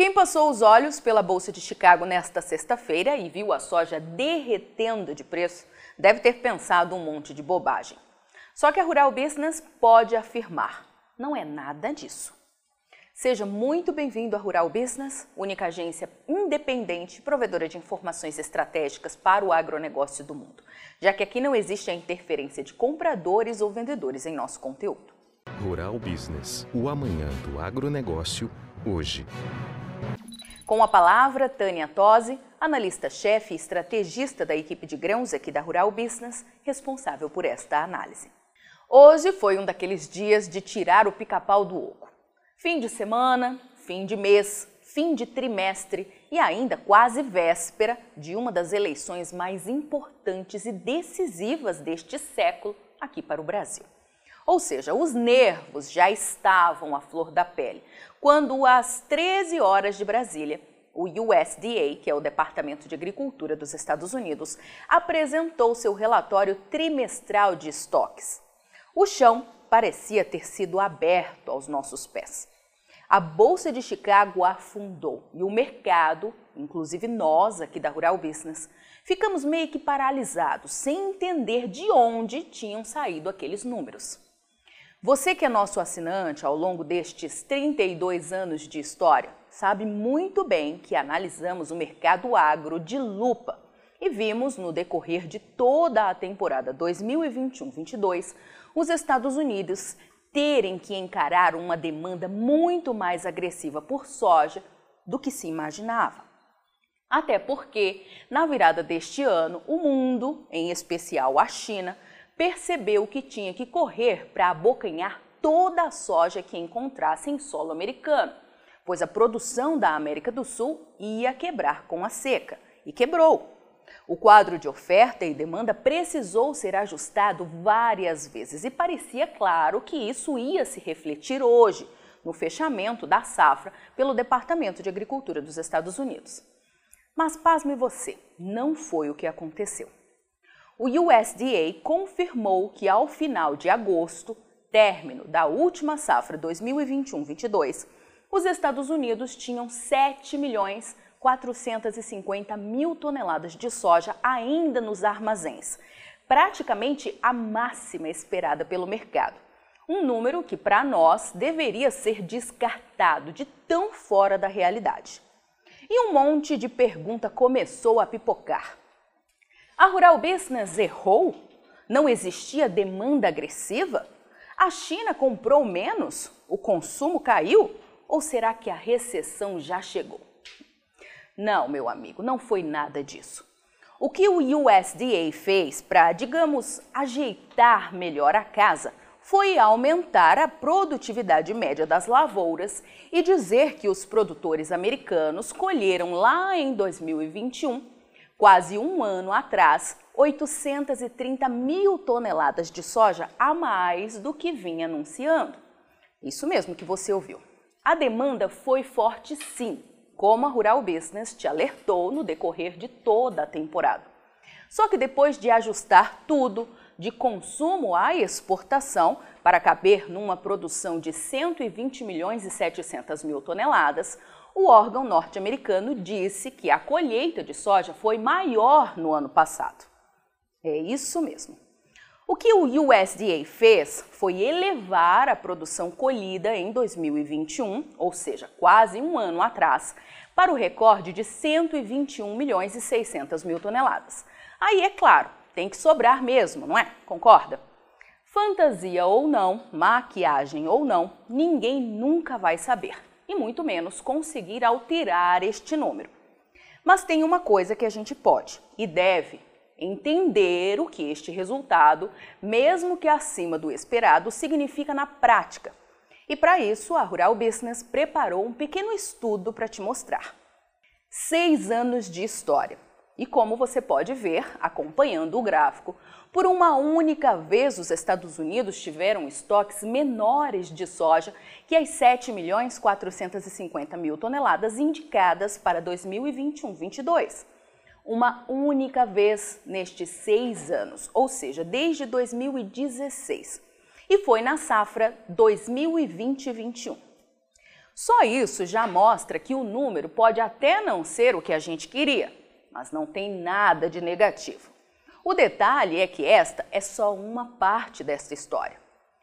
Quem passou os olhos pela Bolsa de Chicago nesta sexta-feira e viu a soja derretendo de preço, deve ter pensado um monte de bobagem. Só que a Rural Business pode afirmar: não é nada disso. Seja muito bem-vindo à Rural Business, única agência independente provedora de informações estratégicas para o agronegócio do mundo, já que aqui não existe a interferência de compradores ou vendedores em nosso conteúdo. Rural Business, o amanhã do agronegócio, hoje. Com a palavra, Tânia Tosi, analista-chefe e estrategista da equipe de grãos aqui da Rural Business, responsável por esta análise. Hoje foi um daqueles dias de tirar o pica-pau do oco. Fim de semana, fim de mês, fim de trimestre e ainda quase véspera de uma das eleições mais importantes e decisivas deste século aqui para o Brasil. Ou seja, os nervos já estavam à flor da pele quando, às 13 horas de Brasília, o USDA, que é o Departamento de Agricultura dos Estados Unidos, apresentou seu relatório trimestral de estoques. O chão parecia ter sido aberto aos nossos pés. A Bolsa de Chicago afundou e o mercado, inclusive nós aqui da Rural Business, ficamos meio que paralisados, sem entender de onde tinham saído aqueles números. Você que é nosso assinante ao longo destes 32 anos de história, sabe muito bem que analisamos o mercado agro de lupa e vimos no decorrer de toda a temporada 2021-22 os Estados Unidos terem que encarar uma demanda muito mais agressiva por soja do que se imaginava. Até porque, na virada deste ano, o mundo, em especial a China, percebeu que tinha que correr para abocanhar toda a soja que encontrasse em solo americano, pois a produção da América do Sul ia quebrar com a seca, e quebrou. O quadro de oferta e demanda precisou ser ajustado várias vezes e parecia claro que isso ia se refletir hoje, no fechamento da safra pelo Departamento de Agricultura dos Estados Unidos. Mas pasme você, não foi o que aconteceu. O USDA confirmou que ao final de agosto, término da última safra 2021-22, os Estados Unidos tinham 7 milhões 450 mil toneladas de soja ainda nos armazéns, praticamente a máxima esperada pelo mercado. Um número que, para nós, deveria ser descartado de tão fora da realidade. E um monte de pergunta começou a pipocar. A Rural Business errou? Não existia demanda agressiva? A China comprou menos? O consumo caiu? Ou será que a recessão já chegou? Não, meu amigo, não foi nada disso. O que o USDA fez para, digamos, ajeitar melhor a casa foi aumentar a produtividade média das lavouras e dizer que os produtores americanos colheram lá em 2021, quase um ano atrás, 830 mil toneladas de soja a mais do que vinha anunciando. Isso mesmo que você ouviu. A demanda foi forte sim, como a Rural Business te alertou no decorrer de toda a temporada. Só que depois de ajustar tudo, de consumo à exportação, para caber numa produção de 120 milhões e 700 mil toneladas, o órgão norte-americano disse que a colheita de soja foi maior no ano passado. É isso mesmo. O que o USDA fez foi elevar a produção colhida em 2021, ou seja, quase um ano atrás, para o recorde de 121 milhões e 600 mil toneladas. Aí, é claro, tem que sobrar mesmo, não é? Concorda? Fantasia ou não, maquiagem ou não, ninguém nunca vai saber, e muito menos conseguir alterar este número. Mas tem uma coisa que a gente pode e deve entender o que este resultado, mesmo que acima do esperado, significa na prática. E para isso, a Rural Business preparou um pequeno estudo para te mostrar. Seis anos de história. E como você pode ver, acompanhando o gráfico, por uma única vez os Estados Unidos tiveram estoques menores de soja que as 7 milhões 450 mil toneladas indicadas para 2021-22 uma única vez nestes seis anos, ou seja, desde 2016. E foi na safra 2020-21. Só isso já mostra que o número pode até não ser o que a gente queria, mas não tem nada de negativo. O detalhe é que esta é só uma parte desta história.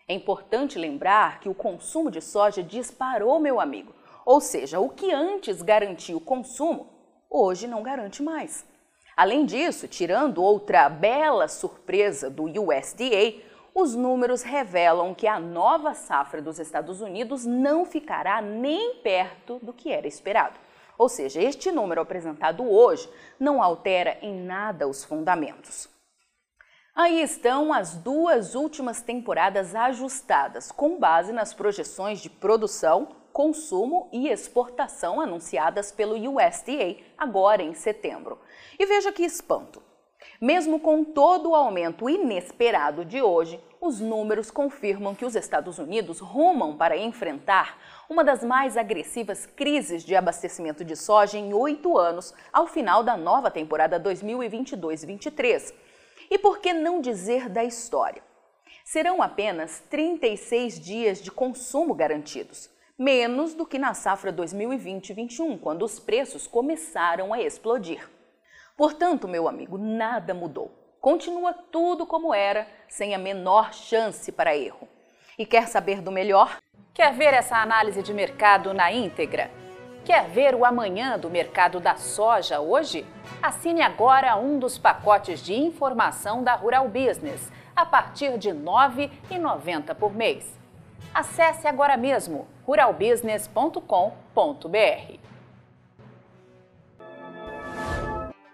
É importante lembrar que o consumo de soja disparou, meu amigo. Ou seja, o que antes garantia o consumo, hoje não garante mais. Além disso, tirando outra bela surpresa do USDA, os números revelam que a nova safra dos Estados Unidos não ficará nem perto do que era esperado. Ou seja, este número apresentado hoje não altera em nada os fundamentos. Aí estão as duas últimas temporadas ajustadas, com base nas projeções de produção, consumo e exportação anunciadas pelo USDA agora em setembro. E veja que espanto! Mesmo com todo o aumento inesperado de hoje, os números confirmam que os Estados Unidos rumam para enfrentar uma das mais agressivas crises de abastecimento de soja em oito anos ao final da nova temporada 2022-23. E por que não dizer da história? Serão apenas 36 dias de consumo garantidos, menos do que na safra 2020-21, quando os preços começaram a explodir. Portanto, meu amigo, nada mudou. Continua tudo como era, sem a menor chance para erro. E quer saber do melhor? Quer ver essa análise de mercado na íntegra? Quer ver o amanhã do mercado da soja hoje? Assine agora um dos pacotes de informação da Rural Business, a partir de R$ 9,90 por mês. Acesse agora mesmo ruralbusiness.com.br.